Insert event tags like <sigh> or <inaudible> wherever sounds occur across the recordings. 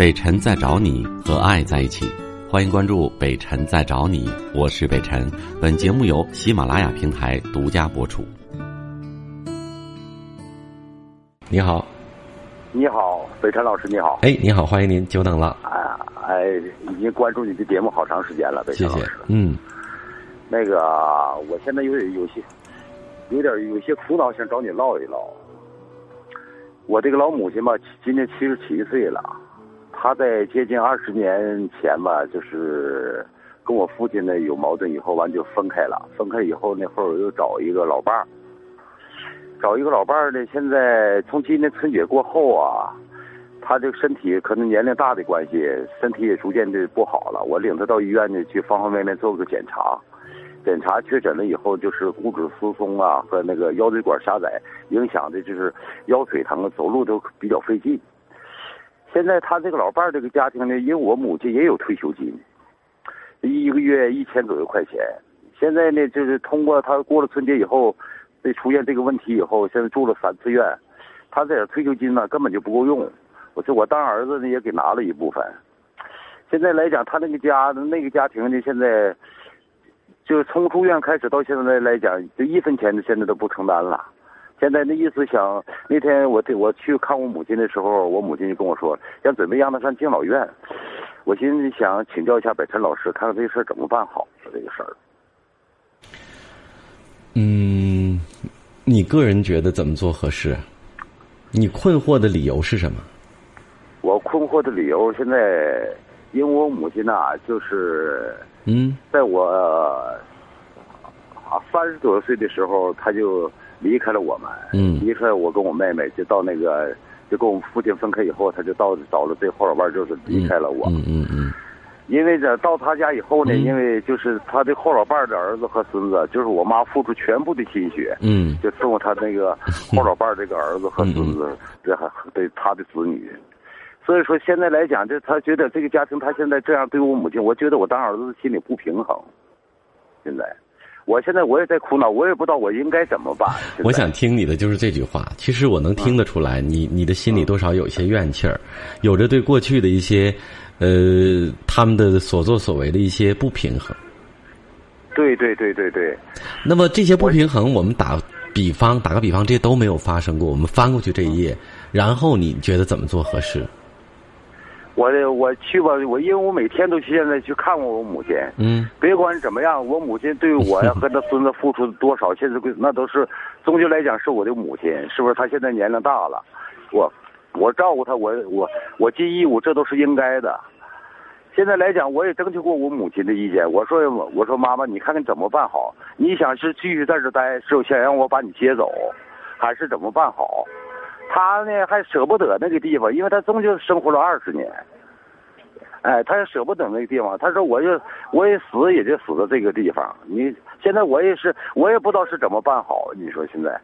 北辰在找你和爱在一起，欢迎关注北辰在找你，我是北辰。本节目由喜马拉雅平台独家播出。你好，你好，北辰老师，你好。哎，你好，欢迎您，久等了。哎已经关注你的节目好长时间了，北辰老师。谢谢。嗯，那个，我现在有点有些，有点有些苦恼，想找你唠一唠。我这个老母亲吧，今年七十七岁了，他在接近二十年前吧，就是跟我父亲呢有矛盾，以后完就分开了。分开以后那会儿又找一个老伴儿。找一个老伴儿呢，现在从今年春节过后啊，他这个身体可能年龄大的关系，身体也逐渐的不好了。我领他到医院呢，去方方面面做个检查，检查确诊了以后，就是骨质疏松啊和那个腰椎管狭窄，影响的就是腰腿疼，走路都比较费劲。现在他这个老伴儿这个家庭呢，因为我母亲也有退休金，一个月一千左右块钱。现在呢，就是通过他过了春节以后。这出现这个问题以后，现在住了三次院，他这点退休金呢根本就不够用。我说我当儿子呢也给拿了一部分。现在来讲，他那个家那个家庭呢，现在就是从出院开始到现在来讲，就一分钱的现在都不承担了。现在那意思想，那天我我去看我母亲的时候，我母亲就跟我说，想准备让她上敬老院。我寻思想请教一下北辰老师，看看这事儿怎么办好，这个事儿。嗯，你个人觉得怎么做合适？你困惑的理由是什么？我困惑的理由现在，因为我母亲呐，就是嗯，在我啊三十多岁的时候，她就离开了我们，嗯，离开我跟我妹妹，就到那个就跟我们父亲分开以后，他就到找了这后老伴，就是离开了我，嗯嗯嗯。因为这到他家以后呢，因为就是他的后老伴的儿子和孙子，就是我妈付出全部的心血，嗯，就伺候他那个后老伴这个儿子和孙子，这还对他的子女。所以说现在来讲，这他觉得这个家庭他现在这样对我母亲，我觉得我当儿子心里不平衡。现在，我现在我也在苦恼，我也不知道我应该怎么办。我想听你的就是这句话，其实我能听得出来，你你的心里多少有一些怨气儿，有着对过去的一些。呃，他们的所作所为的一些不平衡。对对对对对。那么这些不平衡，我们打比方，打个比方，这些都没有发生过。我们翻过去这一页，然后你觉得怎么做合适？我我去吧，我因为我每天都去现在去看过我母亲。嗯。<laughs> 别管怎么样，我母亲对我呀和他孙子付出多少，现在那都是终究来讲是我的母亲，是不是？他现在年龄大了，我我照顾他，我我我尽义务，这都是应该的。现在来讲，我也征求过我母亲的意见。我说，我说妈妈，你看看怎么办好？你想是继续在这待，是想让我把你接走，还是怎么办好？他呢还舍不得那个地方，因为他终究生活了二十年。哎，他也舍不得那个地方。他说，我就我也死也就死在这个地方。你现在我也是，我也不知道是怎么办好。你说现在？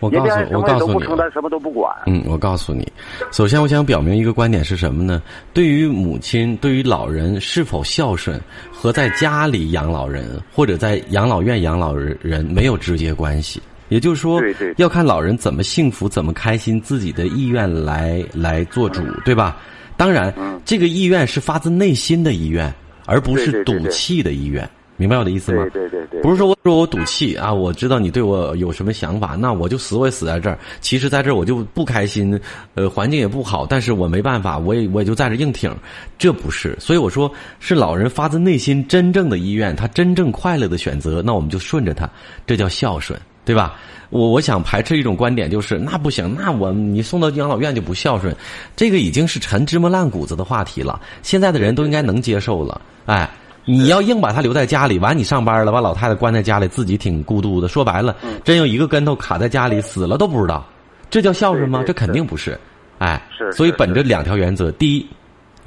我告诉，我告诉你，什么都不管。嗯，我告诉你，首先我想表明一个观点是什么呢？对于母亲，对于老人是否孝顺，和在家里养老人或者在养老院养老人没有直接关系。也就是说，要看老人怎么幸福、怎么开心，自己的意愿来来做主，对吧？当然，这个意愿是发自内心的意愿，而不是赌气的意愿。明白我的意思吗？对对对，不是说我说我赌气啊！我知道你对我有什么想法，那我就死我也死在这儿。其实在这儿我就不开心，呃，环境也不好，但是我没办法，我也我也就在这硬挺。这不是，所以我说是老人发自内心真正的意愿，他真正快乐的选择，那我们就顺着他，这叫孝顺，对吧？我我想排斥一种观点，就是那不行，那我你送到养老院就不孝顺，这个已经是陈芝麻烂谷子的话题了。现在的人都应该能接受了，哎。你要硬把他留在家里，完你上班了，把老太太关在家里，自己挺孤独的。说白了，真有一个跟头卡在家里死了都不知道，这叫孝顺吗？这肯定不是。哎，所以本着两条原则：第一，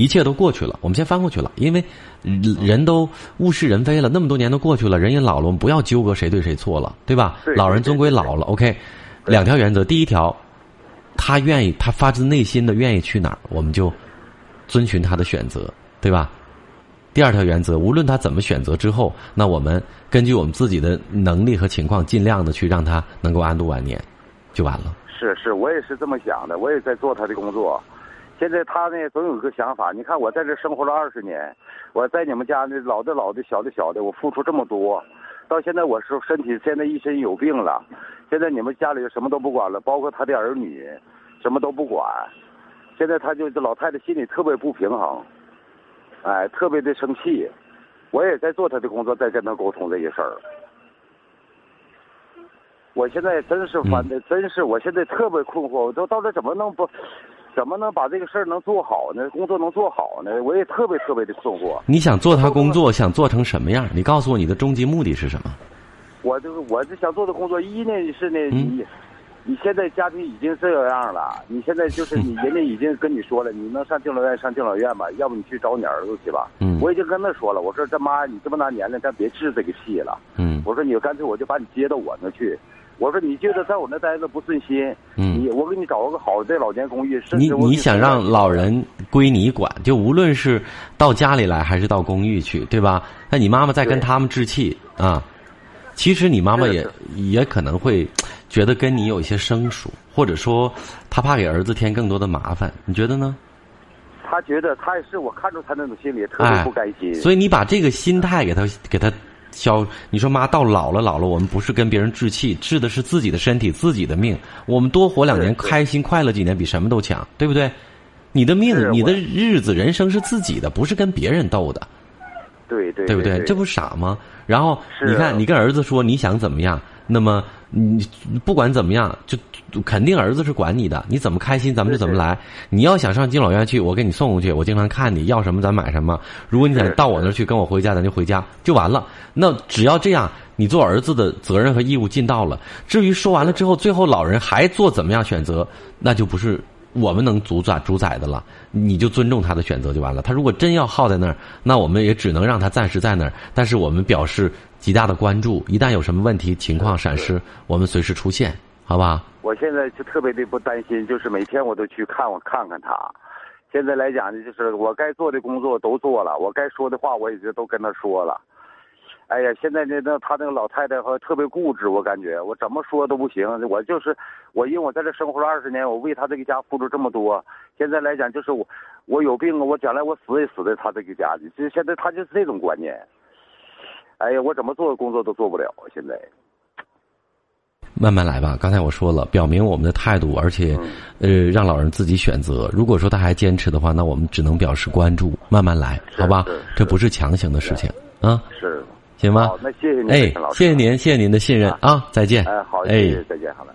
一切都过去了，我们先翻过去了，因为人都物是人非了，那么多年都过去了，人也老了，我们不要纠葛谁对谁错了，对吧？老人终归老了。OK，两条原则：第一条，他愿意，他发自内心的愿意去哪儿，我们就遵循他的选择，对吧？第二条原则，无论他怎么选择之后，那我们根据我们自己的能力和情况，尽量的去让他能够安度晚年，就完了。是是，我也是这么想的，我也在做他的工作。现在他呢总有一个想法，你看我在这生活了二十年，我在你们家呢老的老的小的小的，我付出这么多，到现在我是身体现在一身有病了，现在你们家里什么都不管了，包括他的儿女，什么都不管，现在他就这老太太心里特别不平衡，哎，特别的生气，我也在做他的工作，在跟他沟通这些事儿。我现在真是烦的，真是我现在特别困惑，我都到底怎么能不，怎么能把这个事儿能做好呢？工作能做好呢？我也特别特别的困惑。你想做他工作，想做成什么样？你告诉我你的终极目的是什么？我就是我这想做的工作，一呢是呢，你你现在家庭已经这样了，你现在就是 <laughs> 你人家已经跟你说了，你能上敬老院上敬老院吧？要不你去找你儿子去吧。嗯。我已经跟他说了，我说这妈，你这么大年龄，咱别治这个气了。嗯。我说你干脆我就把你接到我那去。我说你觉得在我那待着不顺心，嗯，你我给你找个好的老年公寓。你你想让老人归你管，就无论是到家里来还是到公寓去，对吧？那你妈妈在跟他们置气啊。其实你妈妈也也可能会觉得跟你有一些生疏，或者说她怕给儿子添更多的麻烦，你觉得呢？他觉得他也是我看出他那种心理特别不甘心，所以你把这个心态给他给他。消，你说妈到老了老了，我们不是跟别人置气，置的是自己的身体、自己的命。我们多活两年，开心快乐几年，比什么都强，对不对？你的命，你的日子、人生是自己的，不是跟别人斗的。对对，对不对？这不傻吗？然后你看，你跟儿子说你想怎么样，那么你不管怎么样，就肯定儿子是管你的。你怎么开心，咱们就怎么来。你要想上敬老院去，我给你送过去。我经常看你要什么，咱买什么。如果你想到我那儿去，跟我回家，咱就回家，就完了。那只要这样，你做儿子的责任和义务尽到了。至于说完了之后，最后老人还做怎么样选择，那就不是。我们能主宰主宰的了，你就尊重他的选择就完了。他如果真要耗在那儿，那我们也只能让他暂时在那儿。但是我们表示极大的关注，一旦有什么问题情况闪失，我们随时出现，好吧？我现在就特别的不担心，就是每天我都去看我看看他。现在来讲呢，就是我该做的工作都做了，我该说的话我已经都跟他说了。哎呀，现在那那他那个老太太和特别固执，我感觉我怎么说都不行。我就是我，因为我在这生活了二十年，我为他这个家付出这么多。现在来讲，就是我我有病，我将来我死也死在他这个家里。就现在他就是这种观念。哎呀，我怎么做工作都做不了。现在慢慢来吧。刚才我说了，表明我们的态度，而且呃，让老人自己选择。如果说他还坚持的话，那我们只能表示关注，慢慢来，好吧？这不是强行的事情啊。是。行吗？好，那谢谢您，哎，谢谢您，谢谢您的信任啊！再见。哎，好，哎，再见，好了。